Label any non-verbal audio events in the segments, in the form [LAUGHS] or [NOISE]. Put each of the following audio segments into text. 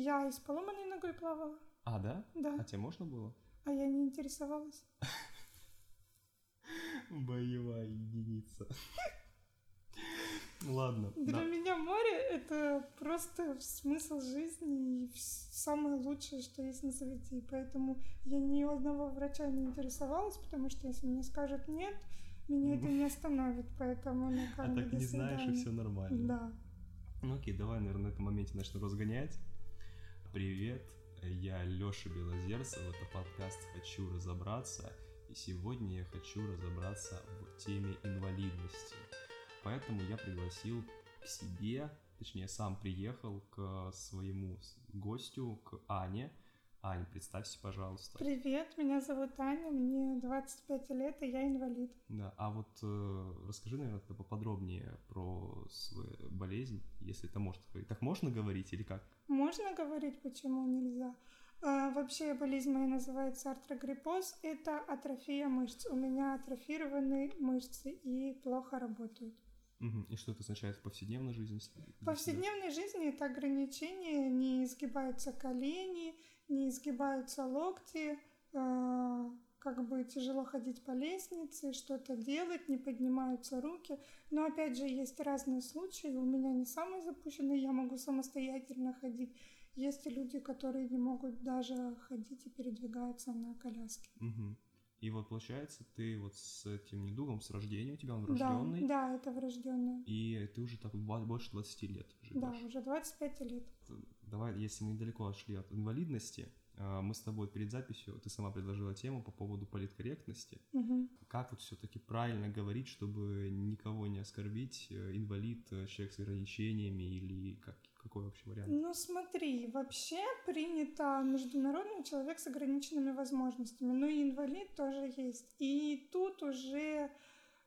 Я и с поломанной ногой плавала. А, да? Да. А тебе можно было? А я не интересовалась. [LAUGHS] Боевая единица. [LAUGHS] Ладно. Для да. меня море — это просто смысл жизни и самое лучшее, что есть на свете. И поэтому я ни у одного врача не интересовалась, потому что если мне скажут «нет», меня это не остановит. Поэтому, ну, А так не знаешь, и все нормально. Да. Ну окей, давай, наверное, на этом моменте начну разгонять. Привет, я Лёша Белозерцев, это подкаст «Хочу разобраться», и сегодня я хочу разобраться в теме инвалидности. Поэтому я пригласил к себе, точнее, сам приехал к своему гостю, к Ане. Ань, представься, пожалуйста. Привет, меня зовут Аня, мне 25 лет, и я инвалид. Да, а вот э, расскажи, наверное, поподробнее про свою болезнь, если это можно. Так можно говорить или как? Можно говорить, почему нельзя? А, вообще болезнь моя называется артрогриппоз. Это атрофия мышц. У меня атрофированы мышцы и плохо работают. И что это означает в повседневной жизни? В повседневной жизни это ограничения, не изгибаются колени, не изгибаются локти, а, как бы тяжело ходить по лестнице, что-то делать, не поднимаются руки. Но опять же, есть разные случаи. У меня не самый запущенный, я могу самостоятельно ходить. Есть люди, которые не могут даже ходить и передвигаются на коляске. Мгм. И вот получается, ты вот с этим недугом, с рождения у тебя он Да, врожденный, да, это врожденное. и ты уже так больше 20 лет Да, живешь. уже 25 лет. Давай, если мы недалеко отшли от инвалидности, мы с тобой перед записью, ты сама предложила тему по поводу политкорректности. Мгм. Как вот все-таки правильно говорить, чтобы никого не оскорбить, э, инвалид, э, человек с ограничениями или как, какой вообще вариант? Ну смотри, вообще принято международный человек с ограниченными возможностями, но и инвалид тоже есть. И тут уже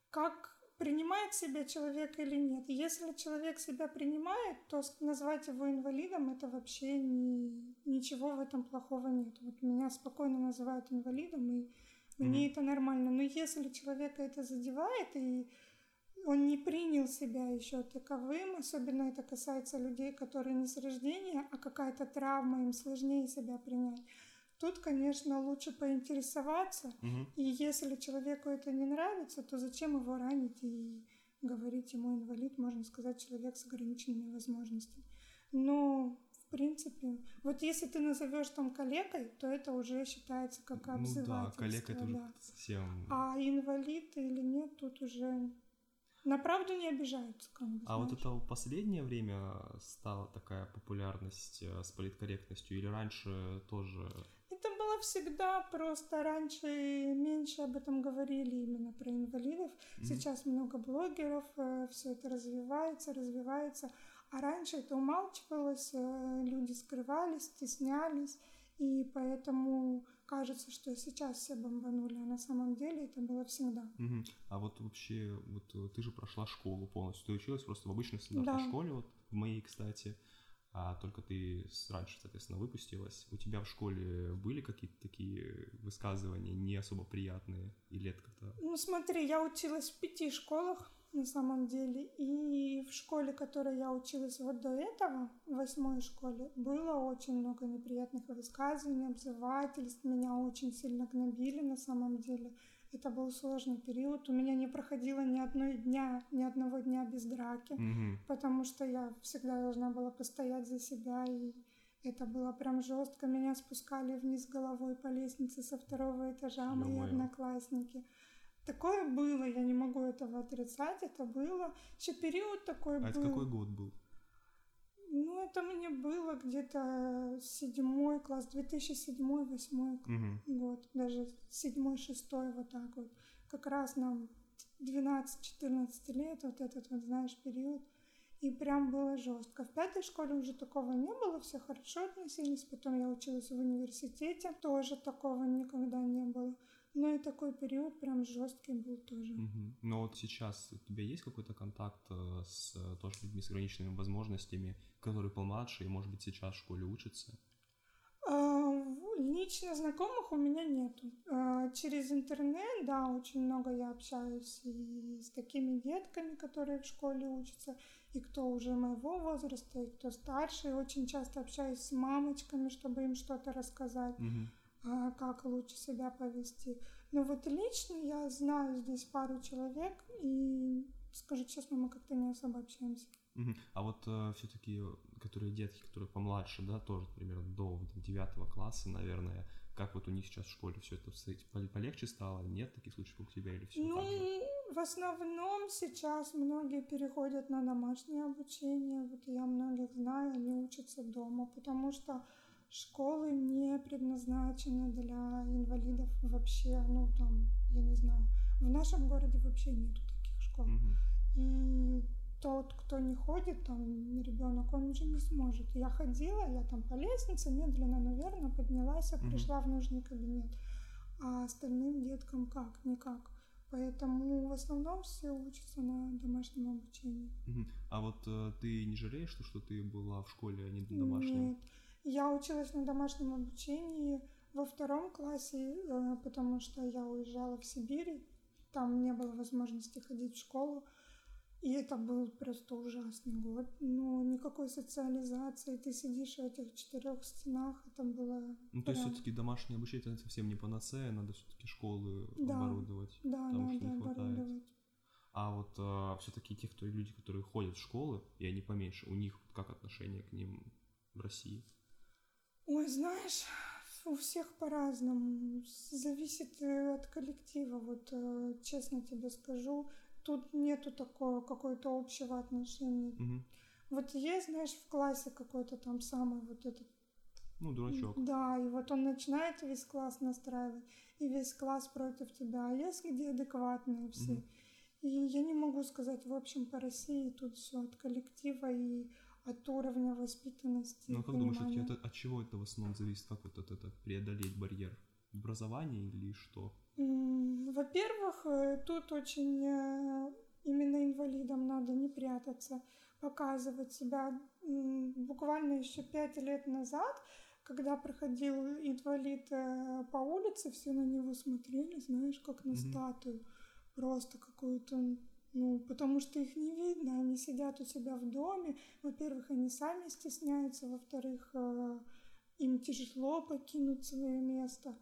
как принимает себя человек или нет. Если человек себя принимает, то назвать его инвалидом это вообще не, ничего в этом плохого нет. Вот меня спокойно называют инвалидом, и мне Мгм. это нормально. Но если человека это задевает, и он не принял себя еще таковым, особенно это касается людей, которые не с рождения, а какая-то травма, им сложнее себя принять. Тут, конечно, лучше поинтересоваться, Мгм. и если человеку это не нравится, то зачем его ранить и говорить ему инвалид, можно сказать, человек с ограниченными возможностями. Но, в принципе, вот если ты назовешь там коллегой, то это уже считается как Ну да, обзывательство. коллега это да. совсем... А инвалид или нет, тут уже на правду не обижаются, как бы, А вот знаешь. это в последнее время стала такая популярность э, с политкорректностью или раньше тоже? Было всегда, просто раньше меньше об этом говорили именно про инвалидов. Мгм. Сейчас много блогеров, все это развивается, развивается. А раньше это умалчивалось, э, люди скрывались, стеснялись. И поэтому кажется, что сейчас все бомбанули, а на самом деле это было всегда. Мгм. А вот вообще, вот э, ты же прошла школу полностью, ты училась просто в обычной стандартной Да. школе, вот в моей, кстати, а только ты раньше, соответственно, выпустилась. У тебя в школе были какие-то такие высказывания не особо приятные? Или это как-то... Ну смотри, я училась в пяти школах на самом деле. И в школе, в которой я училась вот до этого, в восьмой школе, было очень много неприятных высказываний, обзывательств. Меня очень сильно гнобили на самом деле. Это был сложный период. У меня не проходило ни одной дня, ни одного дня без драки, Мгм. потому что я всегда должна была постоять за себя и это было прям жестко. Меня спускали вниз головой по лестнице со второго этажа мои Ё-моё. одноклассники. Такое было, я не могу этого отрицать, это было. Еще период такой А был. это какой год был? Ну, это мне было где-то седьмой класс, 2007-2008 Мгм. год, даже седьмой, шестой, вот так вот. Как раз нам 12-14 лет, вот этот вот, знаешь, период. И прям было жестко. В пятой школе уже такого не было, все хорошо относились. Потом я училась в университете, тоже такого никогда не было. Но и такой период прям жесткий был тоже. Мгм. Но вот сейчас у тебя есть какой-то контакт э, с э, тоже людьми с ограниченными возможностями, которые помладше и, может быть, сейчас в школе учатся? А, лично знакомых у меня нету. А, через интернет, да, очень много я общаюсь и с такими детками, которые в школе учатся, и кто уже моего возраста, и кто старше. И очень часто общаюсь с мамочками, чтобы им что-то рассказать, Мгм. Как лучше себя повести. Но вот лично я знаю здесь пару человек, и, скажу честно, мы как-то не особо общаемся. А вот все-таки, которые детки, которые помладше, да, тоже примерно до там, 9 класса, наверное, как вот у них сейчас в школе все это? Пол- полегче стало? Нет таких случаев, как у тебя или все Ну, в основном сейчас многие переходят на домашнее обучение. Вот я многих знаю, они учатся дома, потому что школы не предназначены для инвалидов вообще. Ну, там, я не знаю, в нашем городе вообще нету таких школ. Мгм. И тот, кто не ходит, там, ребенок, он уже не сможет. Я ходила, я там по лестнице медленно, но верно поднялась, и Мгм. пришла в нужный кабинет. А остальным деткам как? Никак. Поэтому в основном все учатся на домашнем обучении. Мгм. А вот э, ты не жалеешь, что, что ты была в школе, а не домашнем? Нет. Я училась на домашнем обучении во втором классе, э, потому что я уезжала в Сибирь. Там не было возможности ходить в школу. И это был просто ужасный год. Ну, никакой социализации. Ты сидишь в этих четырех стенах. Это было Ну, то есть прям- все-таки домашнее обучение это совсем не панацея, надо все-таки школы Да. оборудовать. Да, потому что надо не хватает. оборудовать. А вот все-таки те, кто, люди, которые ходят в школы, и они поменьше, у них как отношение к ним в России? Ой, знаешь, у всех по-разному. Зависит э, от коллектива. Вот э, честно тебе скажу, тут нету такого какого-то общего отношения. Мгм. Вот есть, знаешь, в классе какой-то там самый вот этот... Ну, дурачок. Да, и вот он начинает весь класс настраивать, и весь класс против тебя. А есть где адекватные все. Мгм. И я не могу сказать, в общем, по России тут все от коллектива и от уровня воспитанности. Ну, как думаешь, от, понимания. это- от чего это в основном зависит? Как вот это, преодолеть барьер? Образование или что? Во-первых, э, тут очень э, именно инвалидам надо не прятаться, показывать себя. Буквально еще пять лет назад, когда проходил инвалид э, по улице, все на него смотрели, знаешь, как на Мгм. статую. Просто какую-то, ну, потому что их не видно, они сидят у себя в доме. Во-первых, они сами стесняются, во-вторых, э, им тяжело покинуть свое место.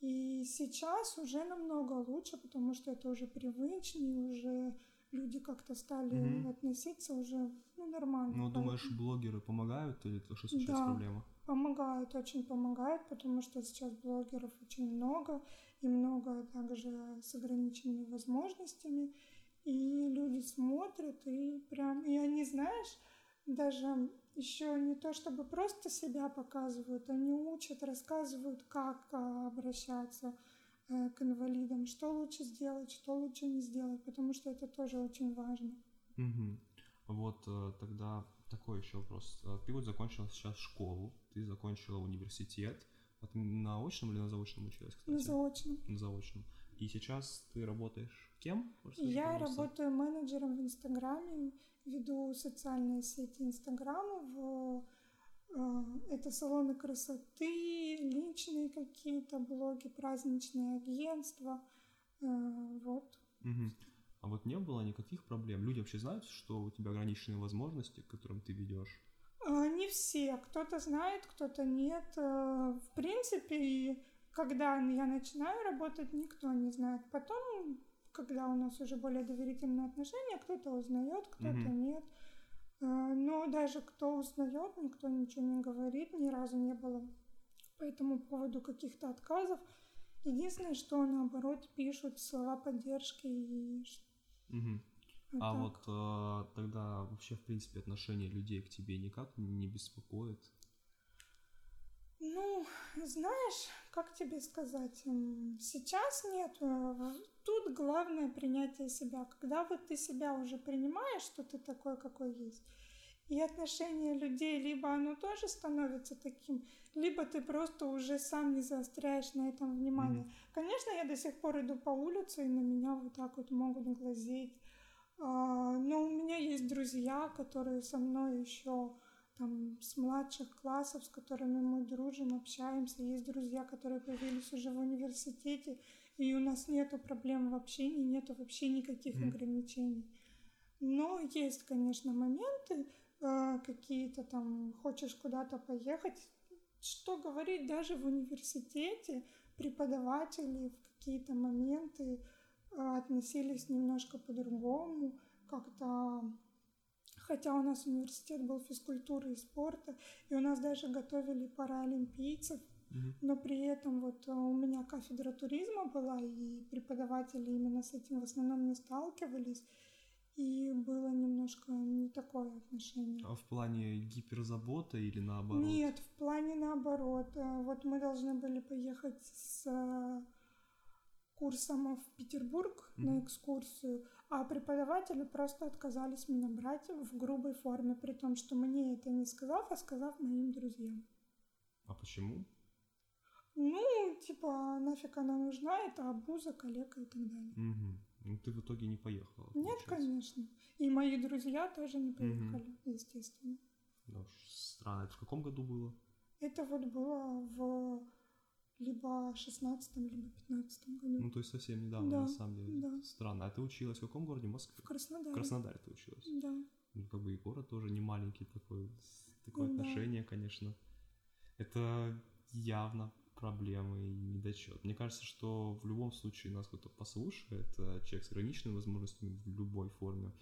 И сейчас уже намного лучше, потому что это уже привычнее, уже люди как-то стали Мгм. относиться уже ну, нормально. Ну, думаешь, блогеры помогают или это что сейчас Да. проблема? Помогают, очень помогают, потому что сейчас блогеров очень много, и много также с ограниченными возможностями. И люди смотрят, и прям, и они, знаешь, даже еще не то чтобы просто себя показывают, они учат, рассказывают, как а, обращаться э, к инвалидам, что лучше сделать, что лучше не сделать, потому что это тоже очень важно. Мгм. Вот э, тогда такой еще вопрос. Э, Ты вот закончила сейчас школу, ты закончила университет. Ты на очном или на заочном училась, кстати? На заочном. На заочном. И сейчас ты работаешь кем? Расскажи, Я пожалуйста. работаю менеджером в Инстаграме, веду социальные сети Инстаграма, в, э, это салоны красоты, личные какие-то блоги, праздничные агентства, э, вот. Мгм. А вот не было никаких проблем? Люди вообще знают, что у тебя ограниченные возможности, к которым ты ведешь? А, Не все, кто-то знает, кто-то нет. Э, В принципе, когда я начинаю работать, никто не знает. Потом, когда у нас уже более доверительные отношения, кто-то узнает, кто-то Мгм. нет. Э, Но даже кто узнает, никто ничего не говорит, ни разу не было по этому поводу каких-то отказов. Единственное, что наоборот пишут слова поддержки и Мгм. вот А вот э, тогда вообще, в принципе, отношение людей к тебе никак не беспокоит? Ну, знаешь, как тебе сказать, сейчас нет. в- Тут главное принятие себя. Когда вот ты себя уже принимаешь, что ты такой, какой есть, и отношение людей, либо оно тоже становится таким, либо ты просто уже сам не заостряешь на этом внимание. Мгм. Конечно, я до сих пор иду по улице, и на меня вот так вот могут глазеть. А, Но у меня есть друзья, которые со мной еще там с младших классов, с которыми мы дружим, общаемся. Есть друзья, которые появились уже в университете, и у нас нету проблем в общении, нету вообще никаких mm. ограничений. Но есть, конечно, моменты, э, какие-то там, хочешь куда-то поехать, что говорить, даже в университете преподаватели в какие-то моменты э, относились немножко по-другому, как-то хотя у нас университет был физкультуры и спорта, и у нас даже готовили паралимпийцев, но при этом вот э, у меня кафедра туризма была, и преподаватели именно с этим в основном не сталкивались, и было немножко не такое отношение. А в плане гиперзаботы или наоборот? Нет, в плане наоборот. Э, вот мы должны были поехать с э, курсом в Петербург mm-hmm. на экскурсию, а преподаватели просто отказались меня брать в грубой форме, при том, что мне это не сказав, а сказав моим друзьям. А почему? Ну, типа, нафиг она нужна, это обуза, коллега и так далее. Угу. Ну, ты в итоге не поехала. Нет, конечно. И мои друзья тоже не поехали, угу. естественно. Да уж, странно. Это в каком году было? Это вот было в либо 16 либо 15 году. Ну, то есть совсем недавно, да, на самом деле. Да. Странно. А ты училась в каком городе? Москве? В Краснодаре. В Краснодаре ты училась? Да. Ну, как бы и город тоже не маленький такой, такое да. отношение, конечно. Это явно проблемы и недочет. Мне кажется, что в любом случае нас кто-то послушает, э, человек с ограниченными возможностями в любой форме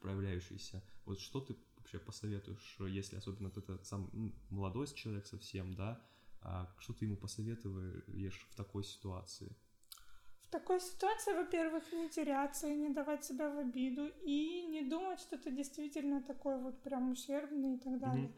проявляющийся. Вот что ты вообще посоветуешь, если особенно ты это сам молодой человек совсем, да, а что ты ему посоветуешь в такой ситуации? В такой ситуации, во-первых, не теряться и не давать себя в обиду, и не думать, что ты действительно такой вот прям ущербный и так далее.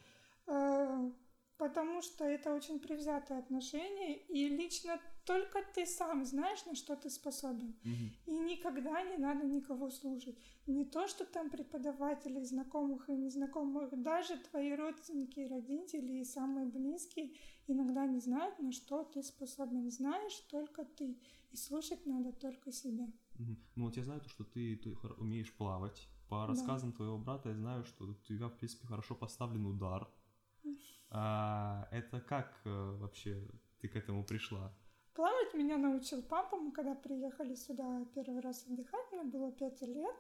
Mm-hmm потому что это очень привзятое отношение, и лично только ты сам знаешь, на что ты способен. Mm-hmm. И никогда не надо никого слушать. Не то, что там преподаватели, знакомых и незнакомых, даже твои родственники родители, и самые близкие иногда не знают, на что ты способен. Знаешь только ты, и слушать надо только себя. Mm-hmm. Ну вот я знаю то, что ты, ты умеешь плавать. По рассказам да. твоего брата я знаю, что у тебя, в принципе, хорошо поставлен удар. [LAUGHS] А, это как э, вообще ты к этому пришла? Плавать меня научил папа. Мы когда приехали сюда первый раз отдыхать, мне было пять лет.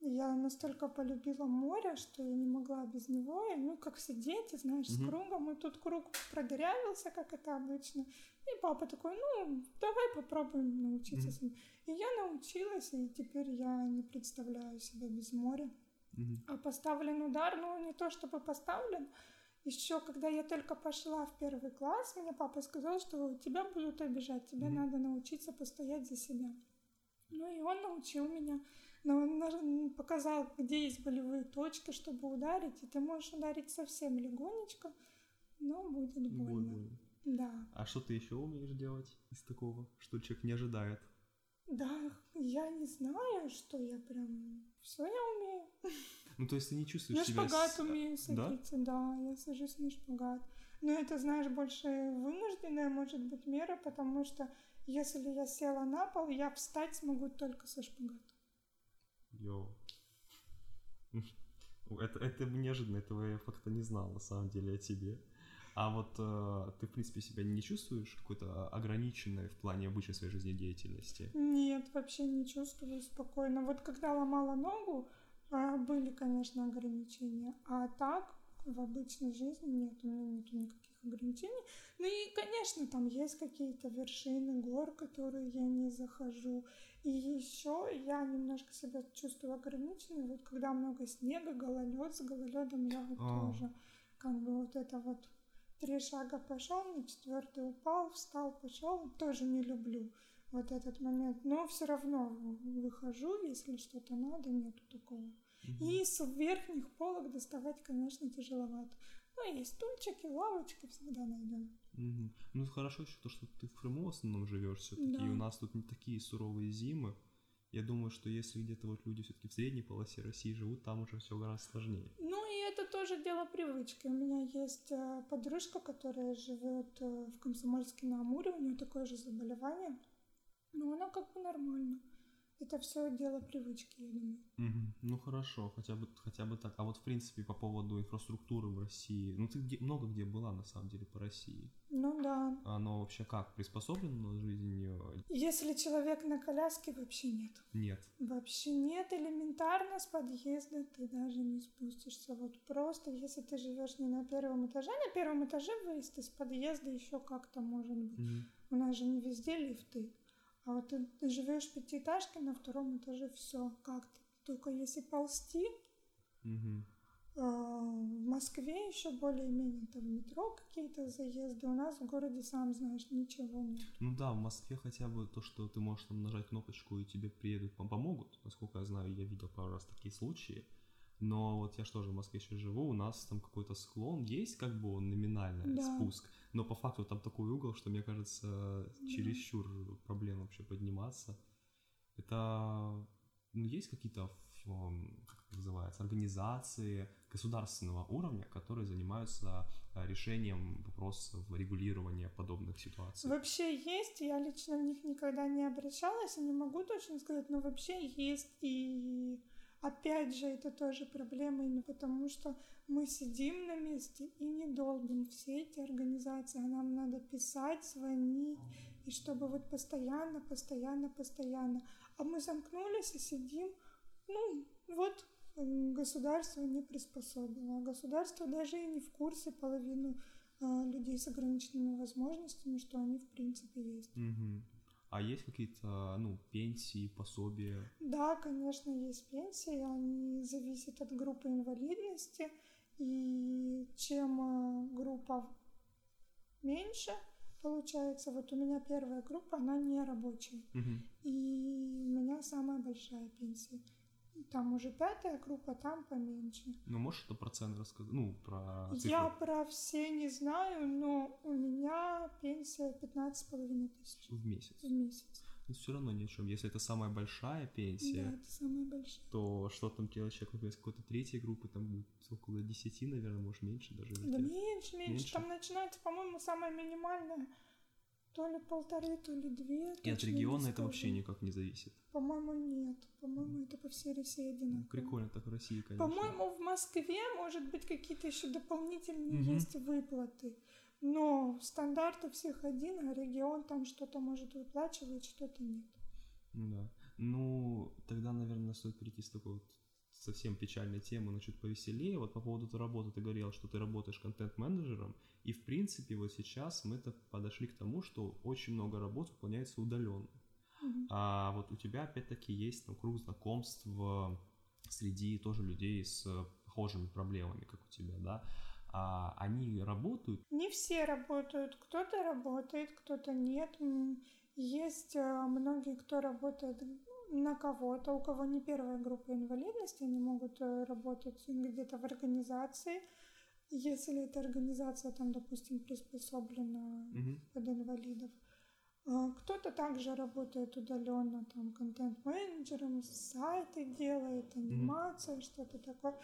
Я настолько полюбила море, что я не могла без него. И, ну, как все дети, знаешь, mm-hmm. с кругом. И тут круг продырявился, как это обычно. И папа такой, ну, давай попробуем научиться mm-hmm. с ним. И я научилась, и теперь я не представляю себя без моря. Mm-hmm. А поставлен удар, ну, не то чтобы поставлен, еще когда я только пошла в первый класс, мне папа сказал, что тебя будут обижать, тебе mm-hmm. надо научиться постоять за себя. Ну и он научил меня, но он показал, где есть болевые точки, чтобы ударить, и ты можешь ударить совсем легонечко, но будет больно. больно. Да. А что ты еще умеешь делать из такого, что человек не ожидает? Да, я не знаю, что я прям... Все я умею. Ну, то есть ты не чувствуешь на себя... На шпагат с... умею садиться, да? да, я сажусь на шпагат. Но это, знаешь, больше вынужденная может быть мера, потому что если я села на пол, я встать смогу только со шпагата. Йоу. Это, это неожиданно, этого я факта не знал, на самом деле, о тебе. А вот э, ты, в принципе, себя не чувствуешь какой-то ограниченной в плане обычной своей жизнедеятельности? Нет, вообще не чувствую спокойно. Вот когда ломала ногу, э, были, конечно, ограничения. А так, в обычной жизни нет, у меня нет никаких ограничений. Ну и, конечно, там есть какие-то вершины гор, которые я не захожу. И еще я немножко себя чувствую ограниченной. Вот когда много снега, гололед, с гололедом я вот а. тоже как бы вот это вот три шага пошел, на четвертый упал, встал, пошел. Тоже не люблю вот этот момент. Но все равно выхожу, если что-то надо, нету такого. Угу. И с верхних полок доставать, конечно, тяжеловато. Но есть стульчики, лавочки всегда найдем. Угу. Ну, хорошо еще то, что ты в Крыму в основном живешь все-таки, да. и у нас тут не такие суровые зимы. Я думаю, что если где-то вот люди все-таки в средней полосе России живут, там уже все гораздо сложнее. Ну и это тоже дело привычки. У меня есть э, подружка, которая живет э, в Комсомольске на Амуре, у нее такое же заболевание, но она как бы нормально. Это все дело привычки, я думаю. Мгм. Ну хорошо, хотя бы, хотя бы так. А вот в принципе по поводу инфраструктуры в России, ну ты где, много где была на самом деле по России. Ну да. Оно вообще как, приспособлено жизнью? Если человек на коляске, вообще нет. Нет. Вообще нет, элементарно с подъезда ты даже не спустишься. Вот просто, если ты живешь не на первом этаже, на первом этаже выезд из подъезда еще как-то может быть. Мгм. У нас же не везде лифты. А вот ты, ты живешь в пятиэтажке, на втором этаже все как-то. Только если ползти, Мгм. а, в Москве еще более-менее там метро какие-то заезды. У нас в городе, сам знаешь, ничего нет. Ну да, в Москве хотя бы то, что ты можешь там нажать кнопочку и тебе приедут, пом- помогут. Насколько я знаю, я видел пару раз такие случаи. Но вот я же тоже в Москве еще живу, у нас там какой-то склон есть, как бы он номинальный Да. спуск, но по факту там такой угол, что мне кажется, чересчур проблем вообще подниматься. Это, ну, есть какие-то, ф- м, как это называется, организации государственного уровня, которые занимаются э, решением вопросов регулирования подобных ситуаций? Вообще есть, я лично в них никогда не обращалась, и не могу точно сказать, но вообще есть. И опять же, это тоже проблема, именно потому что мы сидим на месте и не долбим все эти организации, а нам надо писать, звонить, и чтобы вот постоянно, постоянно, постоянно. А мы замкнулись и сидим, ну, вот м, государство не приспособило. А государство даже и не в курсе половину а, людей с ограниченными возможностями, что они в принципе есть. Мгм. А есть какие-то, ну, пенсии, пособия? Да, конечно, есть пенсии, они зависят от группы инвалидности, и чем а, группа меньше, получается, вот у меня первая группа, она не рабочая, Мгм. и у меня самая большая пенсия. Там уже пятая группа, там поменьше. Ну, можешь это процент рассказать? Ну, про цифры. Я про все не знаю, но у меня пенсия 15,5 тысяч в месяц. в месяц. Но все равно ни о чем. Если это самая большая Да, пенсия, это самая большая. то что там делать человек, с какой-то третьей группы, там будет около 10, наверное, может, меньше даже. Да меньше, меньше. Меньше? Там начинается, по-моему, самая минимальная. То ли полторы, то ли две. И от региона это вообще никак не зависит. По-моему, нет. По-моему, это по всей России одинаково. Ну, прикольно так в России, конечно. По-моему, в Москве, может быть, какие-то еще дополнительные Мгм. есть выплаты. Но стандарт у всех один, а регион там что-то может выплачивать, что-то нет. Ну да. Ну, тогда, наверное, стоит перейти с такой вот совсем печальной темы на чуть повеселее. Вот по поводу твоей работы ты говорил, что ты работаешь контент-менеджером, и в принципе вот сейчас мы подошли к тому, что очень много работ выполняется удаленно. А вот у тебя опять-таки есть там круг знакомств в- среди тоже людей с похожими проблемами, как у тебя, да? А они работают? Не все работают, кто-то работает, кто-то нет. Есть э, многие, кто работает на кого-то, у кого не первая группа инвалидности, они могут э, работать где-то в организации, если эта организация там, допустим, приспособлена Мгм. под инвалидов. А, Кто-то также работает удаленно, там, контент-менеджером, сайты делает, анимация, что-то такое.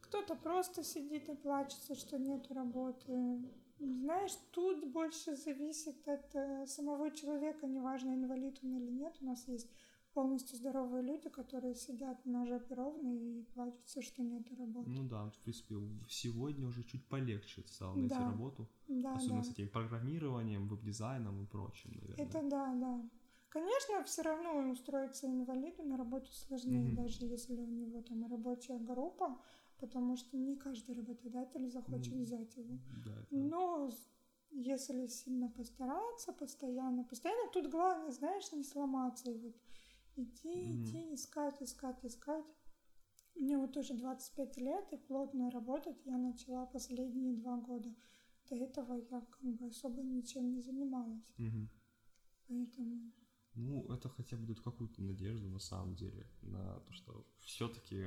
Кто-то просто сидит и плачется, что нет работы. Знаешь, тут больше зависит от э, самого человека, неважно, инвалид он или нет. У нас есть полностью здоровые люди, которые сидят на жопе ровно и плачутся, что нет работы. Ну да, в принципе, сегодня уже чуть полегче стало найти Да. работу. Да, Особенно да. с этим программированием, веб-дизайном и прочим, наверное. Это да, да. Конечно, все равно устроиться инвалиду на работу сложнее, Мгм. даже если у него там рабочая группа, потому что не каждый работодатель захочет Ну, взять его. Да, это... Но если сильно постараться, постоянно, постоянно, тут главное, знаешь, не сломаться и вот идти, идти, искать, искать, искать. Мне вот уже 25 лет, и плотно работать я начала последние два года. До этого я как бы особо ничем не занималась. Мгм. Поэтому Ну, это хотя бы дает какую-то надежду на самом деле, на то, что все-таки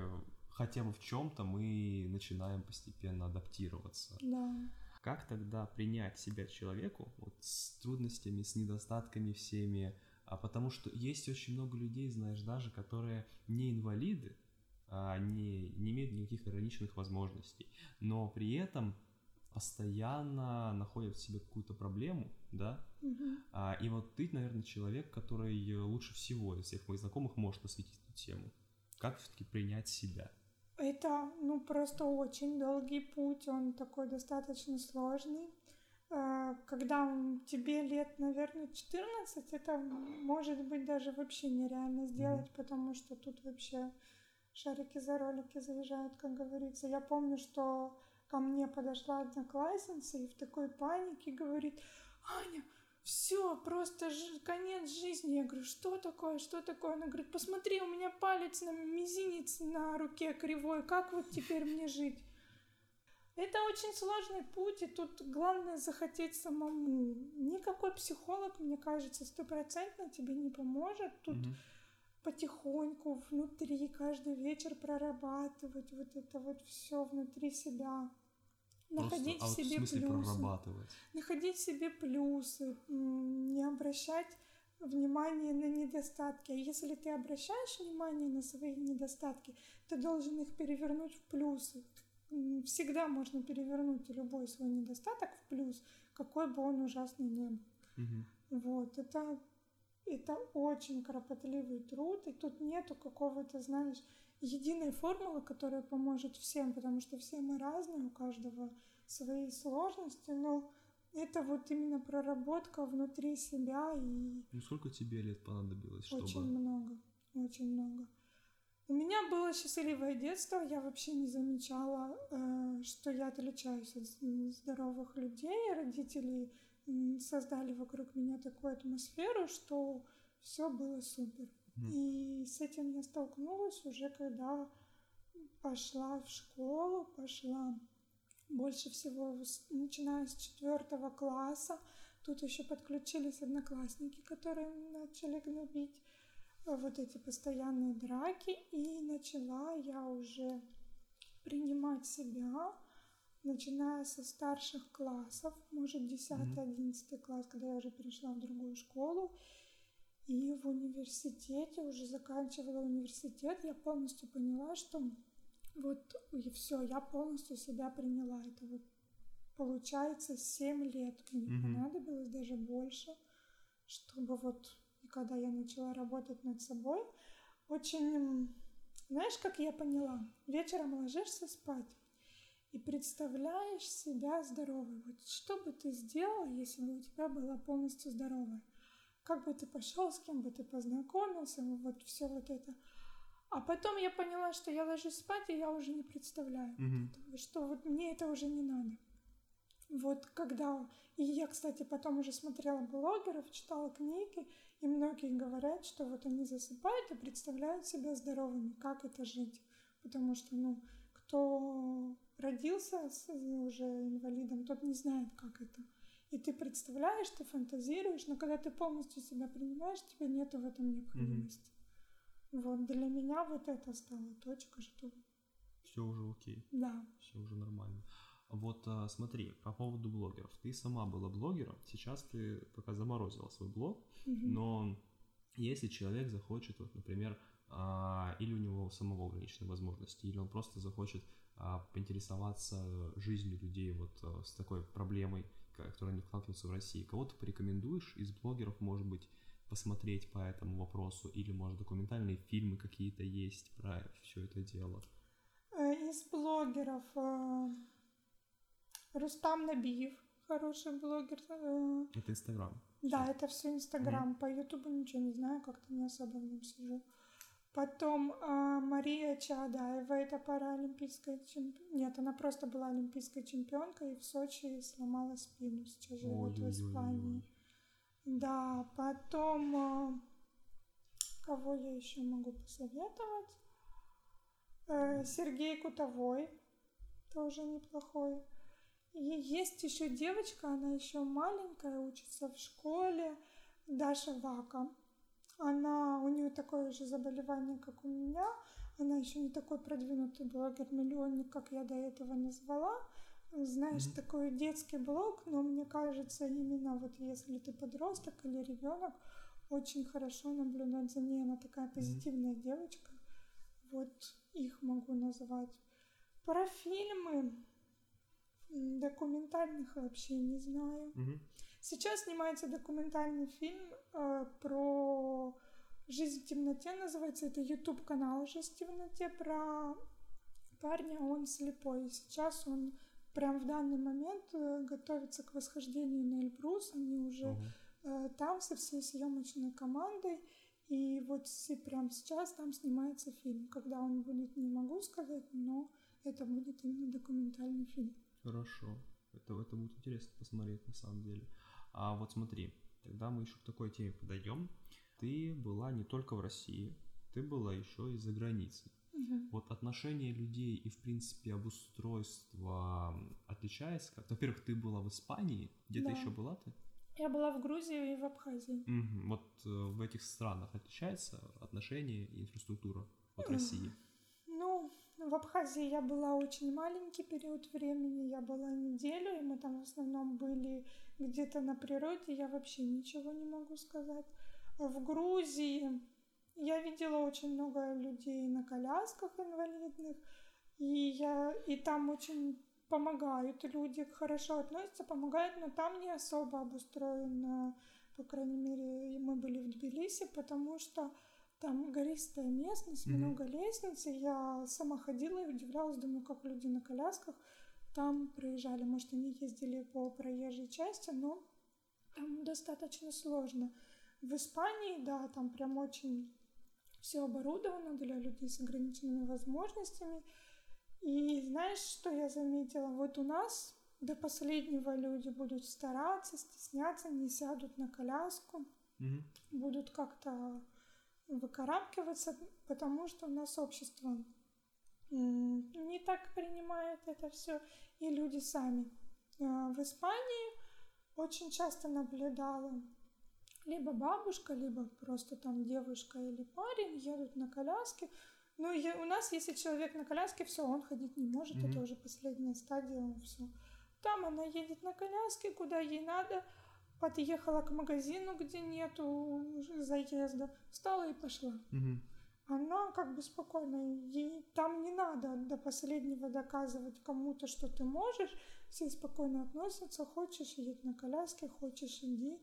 хотя бы в чем-то мы начинаем постепенно адаптироваться. Да. Как тогда принять себя человеку вот, с трудностями, с недостатками всеми? А потому что есть очень много людей, знаешь, даже которые не инвалиды, а не, не имеют никаких ограниченных возможностей, но при этом постоянно находят в себе какую-то проблему, да, а, и вот ты, наверное, человек, который лучше всего из всех моих знакомых может осветить эту тему. Как все-таки принять себя? Это, ну, просто очень долгий путь, он такой достаточно сложный. Э, Когда тебе лет, наверное, 14, это может быть даже вообще нереально сделать, потому что тут вообще шарики за ролики заезжают, как говорится. Я помню, что ко мне подошла одноклассница и в такой панике говорит, Аня, все, просто жи- конец жизни. Я говорю, что такое, что такое? Она говорит, посмотри, у меня палец на мизинец на руке кривой, как вот теперь мне жить? Это очень сложный путь, и тут главное захотеть самому. Никакой психолог, мне кажется, стопроцентно тебе не поможет. Тут Мгм. потихоньку внутри каждый вечер прорабатывать вот это вот все внутри себя. Просто- Находить а в себе в смысле плюсы прорабатывать? находить в себе плюсы, не обращать внимания на недостатки. А если ты обращаешь внимание на свои недостатки, ты должен их перевернуть в плюсы. Всегда можно перевернуть любой свой недостаток в плюс, какой бы он ужасный ни был. Мгм. Вот, это, это очень кропотливый труд, и тут нету какого-то, знаешь, единой формулы, которая поможет всем, потому что все мы разные, у каждого свои сложности, но это вот именно проработка внутри себя и Ну сколько тебе лет понадобилось, чтобы... очень много, очень много. У меня было счастливое детство, я вообще не замечала, э, что я отличаюсь от здоровых людей. Родители создали вокруг меня такую атмосферу, что все было супер. И с этим я столкнулась уже, когда пошла в школу, пошла больше всего, начиная с четвертого класса. Тут еще подключились одноклассники, которые начали гнобить вот эти постоянные драки. И начала я уже принимать себя, начиная со старших классов, может, 10-11 класс, когда я уже перешла в другую школу. И в университете, уже заканчивала университет, я полностью поняла, что вот и все, я полностью себя приняла. Это вот получается 7 лет. Мне Мгм. понадобилось даже больше, чтобы вот, когда я начала работать над собой, очень, знаешь, как я поняла, вечером ложишься спать и представляешь себя здоровой. Вот что бы ты сделала, если бы у тебя была полностью здоровая? Как бы ты пошел, с кем бы ты познакомился, вот все вот это. А потом я поняла, что я ложусь спать, и я уже не представляю, этого, что вот мне это уже не надо. Вот когда... И я, кстати, потом уже смотрела блогеров, читала книги, и многие говорят, что вот они засыпают и представляют себя здоровыми, как это жить. Потому что, ну, кто родился с, уже инвалидом, тот не знает, как это. И ты представляешь, ты фантазируешь, но когда ты полностью себя принимаешь, тебе нету в этом необходимости. Вот для меня вот это стала точка, что Все уже окей. да, все уже нормально. Вот а, смотри, по поводу блогеров. Ты сама была блогером, сейчас ты пока заморозила свой блог, Мгм. но если человек захочет, вот, например, а, или у него самого ограниченные возможности, или он просто захочет а, поинтересоваться жизнью людей вот а, с такой проблемой, ко- которая не сталкиваются в России, кого ты порекомендуешь из блогеров, может быть, посмотреть по этому вопросу, или, может, документальные фильмы какие-то есть про все это дело? Э, Из блогеров э, Рустам Набиев, хороший блогер. э, Это Инстаграм. Да, это все Инстаграм. По Ютубу ничего не знаю, как-то не особо в нем сижу. Потом э, Мария Чаадаева, это паралимпийская чемпионка. Нет, она просто была олимпийской чемпионкой и в Сочи сломала спину. Сейчас живет в Испании. Да, потом э, кого я еще могу посоветовать? Э, Сергей Кутовой, тоже неплохой. И есть еще девочка, она еще маленькая, учится в школе, Даша Вака. Она, у нее такое же заболевание, как у меня. Она еще не такой продвинутый блогер-миллионник, как я до этого назвала. Знаешь, Мгм. такой детский блог, но мне кажется, именно вот если ты подросток или ребенок, очень хорошо наблюдать за ней. Она такая позитивная девочка. Вот их могу назвать. Про фильмы. Документальных вообще не знаю. Угу. Сейчас снимается документальный фильм э, про жизнь в темноте, называется это YouTube канал «Жизнь в темноте» про парня, он слепой. И сейчас он прям в данный момент э, готовится к восхождению на Эльбрус. Они уже Угу. э, там со всей съемочной командой. И вот си- прям сейчас там снимается фильм. Когда он будет, не могу сказать, но это будет именно документальный фильм. Хорошо. Это, это будет интересно посмотреть на самом деле. А вот смотри, тогда мы еще к такой теме подойдем. Ты была не только в России, ты была еще и за границей. Мгм. Вот отношение людей и, в принципе, обустройство отличается? Как? Во-первых, ты была в Испании, где-то Да. еще была ты? Я была в Грузии и в Абхазии. Мгм. Вот э, в этих странах отличается отношение и инфраструктура от М. России? Ну, в Абхазии я была очень маленький период времени, я была неделю, и мы там в основном были где-то на природе, я вообще ничего не могу сказать. В Грузии я видела очень много людей на колясках инвалидных, и я и там очень помогают люди, хорошо относятся, помогают, но там не особо обустроено, по крайней мере, мы были в Тбилиси, потому что там гористая местность, Мгм. много лестниц, и я сама ходила и удивлялась, думаю, как люди на колясках там проезжали. Может, они ездили по проезжей части, но там достаточно сложно. В Испании, да, там прям очень все оборудовано для людей с ограниченными возможностями. И знаешь, что я заметила? Вот у нас до последнего люди будут стараться, стесняться, не сядут на коляску Мгм. будут как-то выкарабкиваться, потому что у нас общество не так принимает это все, и люди сами. А, В Испании очень часто наблюдала либо бабушка, либо просто там девушка или парень едут на коляске. Ну, я- у нас, если человек на коляске, все, он ходить не может, Мгм. это уже последняя стадия, все. Там она едет на коляске, куда ей надо, подъехала к магазину, где нету заезда, встала и пошла. Она как бы спокойно, ей там не надо до последнего доказывать кому-то, что ты можешь, все спокойно относятся, хочешь едь на коляске, хочешь иди.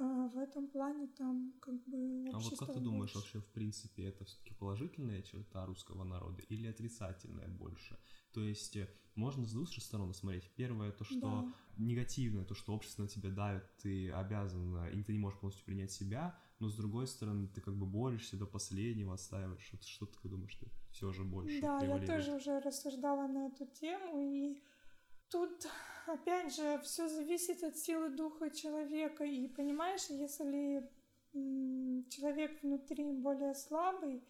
А, В этом плане там как бы А вот как ты думаешь, вообще, в принципе, это все-таки положительная черта русского народа или отрицательная больше? То есть э, можно с двух сторон смотреть. Первое, то, что Да. негативное, то, что общество на тебя давит, ты обязан, и ты не можешь полностью принять себя, но с другой стороны, ты как бы борешься до последнего, отстаиваешь. Вот что ты думаешь, ты все же больше Да, я тоже уже рассуждала на эту тему, и тут, опять же, все зависит от силы духа человека. И понимаешь, если человек внутри более слабый,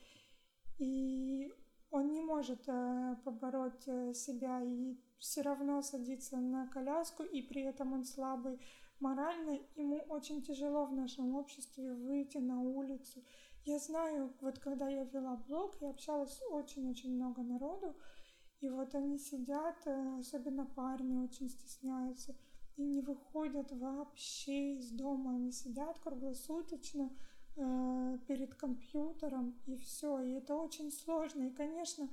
и он не может э, побороть э, себя и все равно садится на коляску, и при этом он слабый морально, ему очень тяжело в нашем обществе выйти на улицу. Я знаю, вот когда я вела блог, я общалась с очень-очень много народу, и вот они сидят, э, особенно парни очень стесняются, и не выходят вообще из дома, они сидят круглосуточно э, перед компьютером, и все, и это очень сложно, и, конечно,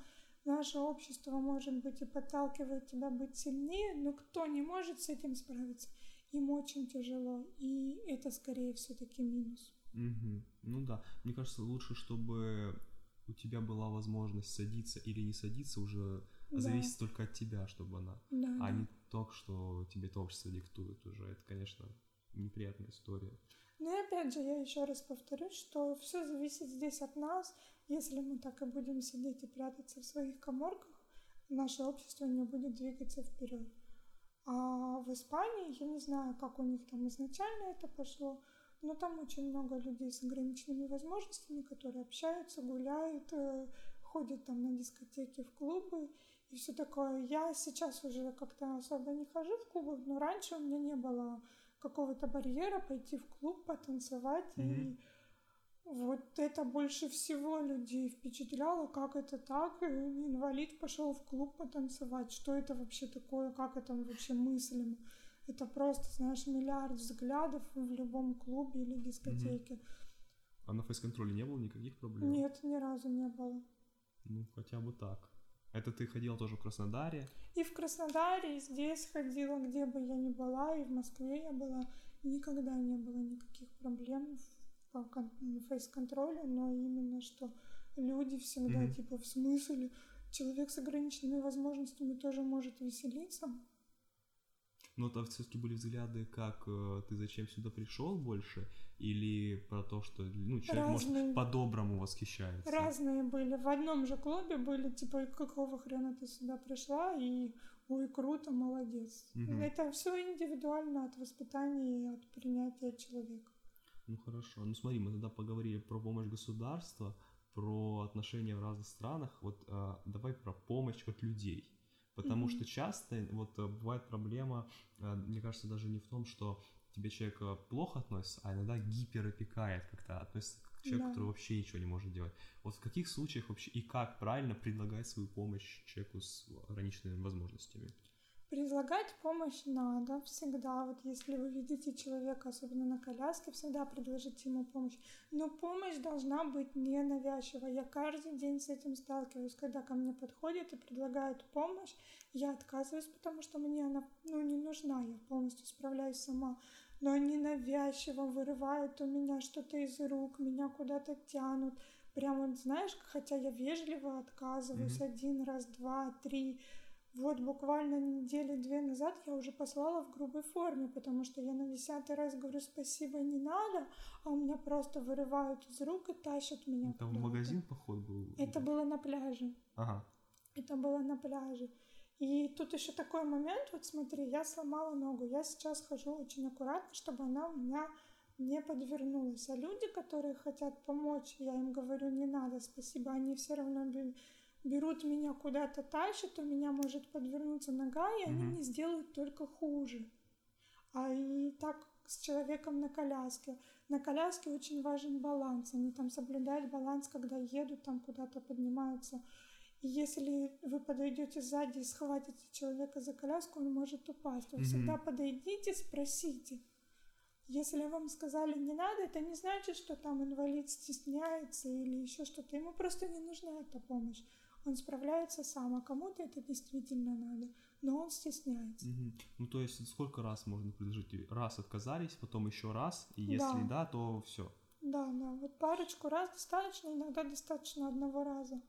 наше общество, может быть, и подталкивает тебя быть сильнее, но кто не может с этим справиться, им очень тяжело, и это скорее все-таки минус. Мгм. Ну да, мне кажется, лучше, чтобы у тебя была возможность садиться или не садиться, уже Да. зависит только от тебя, чтобы она, Да, а да. не то, что тебе это общество диктует уже. Это, конечно, неприятная история. Ну и опять же, я еще раз повторюсь, что все зависит здесь от нас. Если мы так и будем сидеть и прятаться в своих коморках, наше общество не будет двигаться вперед. А в Испании, я не знаю, как у них там изначально это пошло, но там очень много людей с ограниченными возможностями, которые общаются, гуляют, э, ходят там на дискотеки, в клубы и все такое. Я сейчас уже как-то особо не хожу в клубы, но раньше у меня не было какого-то барьера пойти в клуб, потанцевать. И Мгм. вот это больше всего людей впечатляло, как это так, э, инвалид пошел в клуб потанцевать. Что это вообще такое, как это вообще мыслимо? Это просто, знаешь, миллиард взглядов в любом клубе или дискотеке. А на фейс-контроле не было никаких проблем? Нет, ни разу не было. Ну, хотя бы так. Это ты ходила тоже в Краснодаре? И в Краснодаре, и здесь ходила, где бы я ни была, и в Москве я была. Никогда не было никаких проблем по фейс-контролю, но именно что люди всегда mm-hmm. типа в смысле человек с ограниченными возможностями тоже может веселиться. Но там все-таки были взгляды, как э, ты зачем сюда пришел больше, или про то, что ну, человек Разные. может по-доброму восхищается. Разные были. В одном же клубе были типа, какого хрена ты сюда пришла, и ой, круто, молодец. Угу. Это все индивидуально от воспитания и от принятия человека. Ну хорошо. Ну смотри, мы тогда поговорили про помощь государства, про отношения в разных странах. Вот а, давай про помощь от людей. Потому mm-hmm. что часто вот э, бывает проблема, э, мне кажется, даже не в том, что тебе человек э, плохо относится, а иногда гиперопекает как-то, относится к человеку, да. который вообще ничего не может делать. Вот в каких случаях вообще и как правильно предлагать свою помощь человеку с ограниченными возможностями? Предлагать помощь надо всегда. Вот если вы видите человека, особенно на коляске, всегда предложите ему помощь. Но помощь должна быть не навязчивой. Я каждый день с этим сталкиваюсь. Когда ко мне подходят и предлагают помощь, я отказываюсь, потому что мне она ну, не нужна. Я полностью справляюсь сама. Но они навязчиво вырывают у меня что-то из рук, меня куда-то тянут. Прям вот знаешь, хотя я вежливо отказываюсь mm-hmm. один раз, два, три вот буквально недели две назад я уже послала в грубой форме, потому что я на десятый раз говорю спасибо, не надо, а у меня просто вырывают из рук и тащат меня. Это в магазин поход был? Это было на пляже. Ага. Это было на пляже. И тут еще такой момент, вот смотри, я сломала ногу, я сейчас хожу очень аккуратно, чтобы она у меня не подвернулась. А люди, которые хотят помочь, я им говорю, не надо, спасибо, они все равно берут меня куда-то тащат, у меня может подвернуться нога, и они mm-hmm. мне сделают только хуже. А и так с человеком на коляске. На коляске очень важен баланс. Они там соблюдают баланс, когда едут, там куда-то поднимаются. И если вы подойдете сзади и схватите человека за коляску, он может упасть. Вы mm-hmm. всегда подойдите, спросите. Если вам сказали не надо, это не значит, что там инвалид стесняется или еще что-то. Ему просто не нужна эта помощь он справляется сам, а кому-то это действительно надо, но он стесняется. Угу. Ну, то есть сколько раз можно предложить? Раз отказались, потом еще раз, и если да, да то все. Да, да, вот парочку раз достаточно, иногда достаточно одного раза.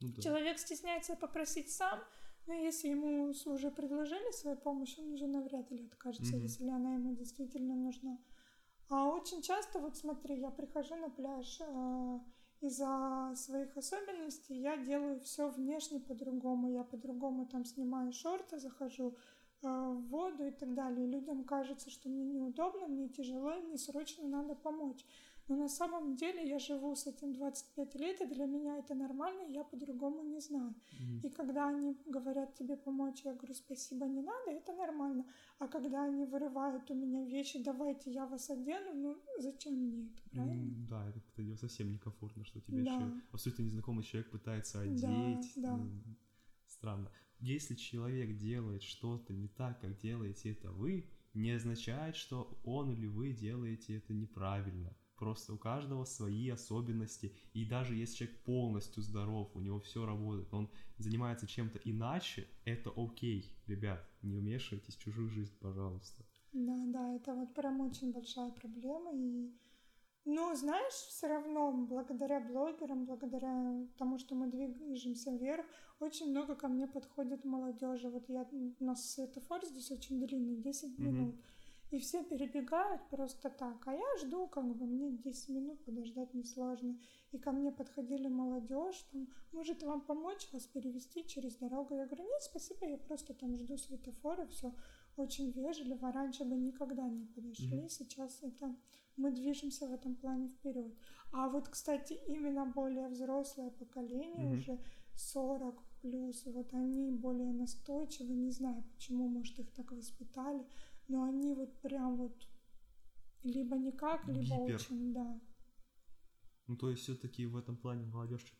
Ну, да. Человек стесняется попросить сам, но если ему уже предложили свою помощь, он уже навряд ли откажется, угу. если она ему действительно нужна. А очень часто, вот смотри, я прихожу на пляж, а, из-за своих особенностей я делаю все внешне по-другому. Я по-другому там снимаю шорты, захожу э, в воду и так далее. Людям кажется, что мне неудобно, мне тяжело, мне срочно надо помочь. Но на самом деле я живу с этим 25 лет, и для меня это нормально, я по-другому не знаю. Mm-hmm. И когда они говорят тебе помочь, я говорю, спасибо, не надо, это нормально. А когда они вырывают у меня вещи, давайте я вас одену, ну зачем мне это, правильно? Mm, да, это как-то совсем некомфортно, что тебе да. еще абсолютно незнакомый человек пытается одеть. Да, да. Странно. Если человек делает что-то не так, как делаете это вы, не означает, что он или вы делаете это неправильно. Просто у каждого свои особенности. И даже если человек полностью здоров, у него все работает, он занимается чем-то иначе, это окей, ребят. Не вмешивайтесь в чужую жизнь, пожалуйста. Да, да, это вот прям очень большая проблема. И, ну, знаешь, все равно благодаря блогерам, благодаря тому, что мы движемся вверх, очень много ко мне подходит молодежи. Вот я, у нас светофор здесь очень длинный, 10 mm-hmm. минут. И все перебегают просто так. А я жду, как бы мне 10 минут подождать несложно. И ко мне подходили молодежь, там, может вам помочь вас перевести через дорогу? Я говорю, нет, спасибо, я просто там жду светофора, все очень вежливо. Раньше бы никогда не подошли, mm-hmm. сейчас это мы движемся в этом плане вперед. А вот, кстати, именно более взрослое поколение, mm-hmm. уже 40 плюс, вот они более настойчивы, не знаю почему, может, их так воспитали, но они вот прям вот либо никак, либо Гипер. очень, да. Ну, то есть все-таки в этом плане молодежь чуть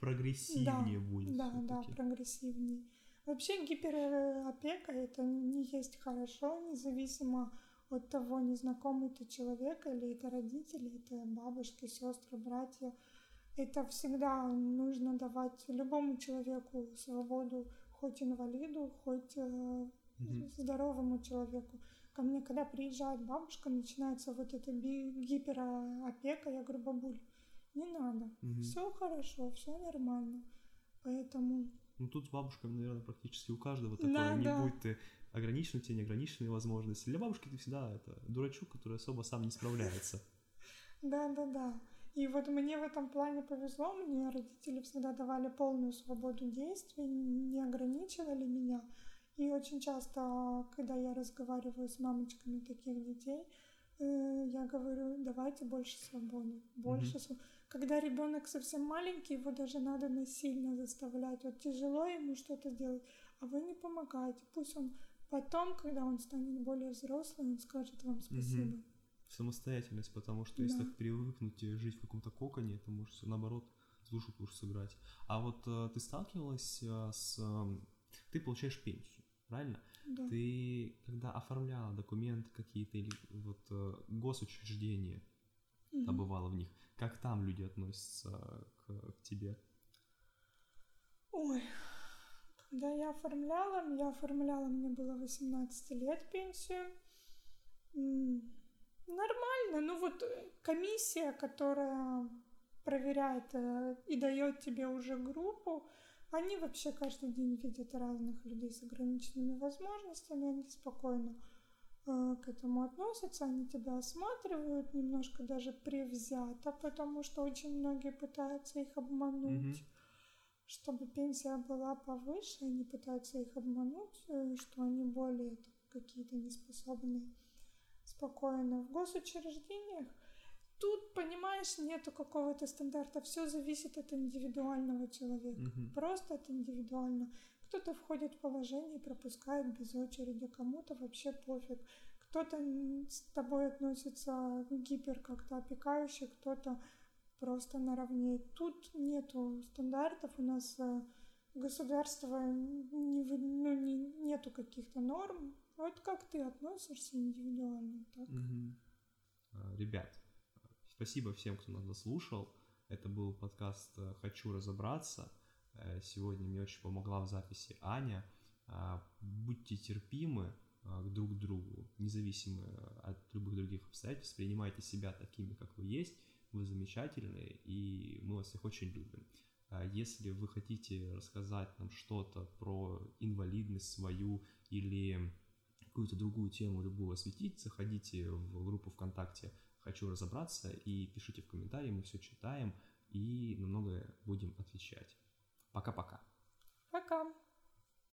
прогрессивнее да, будет. Да, да, прогрессивнее. Вообще гиперопека это не есть хорошо, независимо от того, незнакомый ты человек или это родители, это бабушки, сестры, братья. Это всегда нужно давать любому человеку свободу, хоть инвалиду, хоть здоровому человеку. Ко мне, когда приезжает бабушка, начинается вот эта гиперопека, я говорю, бабуль, не надо, Мгм. все хорошо, все нормально. Поэтому Ну тут с бабушками, наверное, практически у каждого такое. Да, не да. будь ты ограничен, у тебя неограниченные возможности. Для бабушки ты всегда это дурачок, который особо сам не справляется. [LAUGHS] Да, да, да. И вот мне в этом плане повезло, мне родители всегда давали полную свободу действий, не ограничивали меня. И очень часто, когда я разговариваю с мамочками таких детей, э, я говорю, давайте больше свободы, больше св- Когда ребенок совсем маленький, его даже надо насильно заставлять. Вот тяжело ему что-то сделать, а вы не помогаете. Пусть он потом, когда он станет более взрослым, он скажет вам спасибо. Самостоятельность, потому что если Да. так привыкнуть жить в каком-то коконе, это может наоборот душу будешь сыграть. А вот э, ты сталкивалась э, с... э, ты получаешь пенсию, правильно? Да. Ты когда оформляла документы какие-то или вот э, госучреждения, Мгм. побывала в них, как там люди относятся к, к тебе? Ой, когда я оформляла, я оформляла, мне было 18 лет пенсию. Нормально, ну вот э, комиссия, которая проверяет э, и дает тебе уже группу, они вообще каждый день видят разных людей с ограниченными возможностями, они спокойно э, к этому относятся, они тебя осматривают немножко даже превзято, потому что очень многие пытаются их обмануть Мгм. чтобы пенсия была повыше, они пытаются их обмануть, э, что они более какие-то неспособные. Спокойно. В госучреждениях тут, понимаешь, нету какого-то стандарта. Все зависит от индивидуального человека. Мгм. Просто от индивидуально. Кто-то входит в положение и пропускает без очереди, кому-то вообще пофиг. Кто-то с тобой относится гипер как-то опекающе, кто-то просто наравне. Тут нету стандартов, у нас э, государство не, ну, не- нету каких-то норм. Вот как ты относишься индивидуально, так? А, Ребят, спасибо всем, кто нас заслушал. Это был подкаст э, «Хочу разобраться». Э, Сегодня мне очень помогла в записи Аня. А, Будьте терпимы друг к другу, независимо от любых других обстоятельств. Принимайте себя такими, как вы есть. Вы замечательные, и мы вас всех очень любим. Если вы хотите рассказать нам что-то про инвалидность свою или какую-то другую тему, любую осветить, заходите в группу ВКонтакте «Хочу разобраться» и пишите в комментарии, мы все читаем и на многое будем отвечать. Пока-пока. Пока!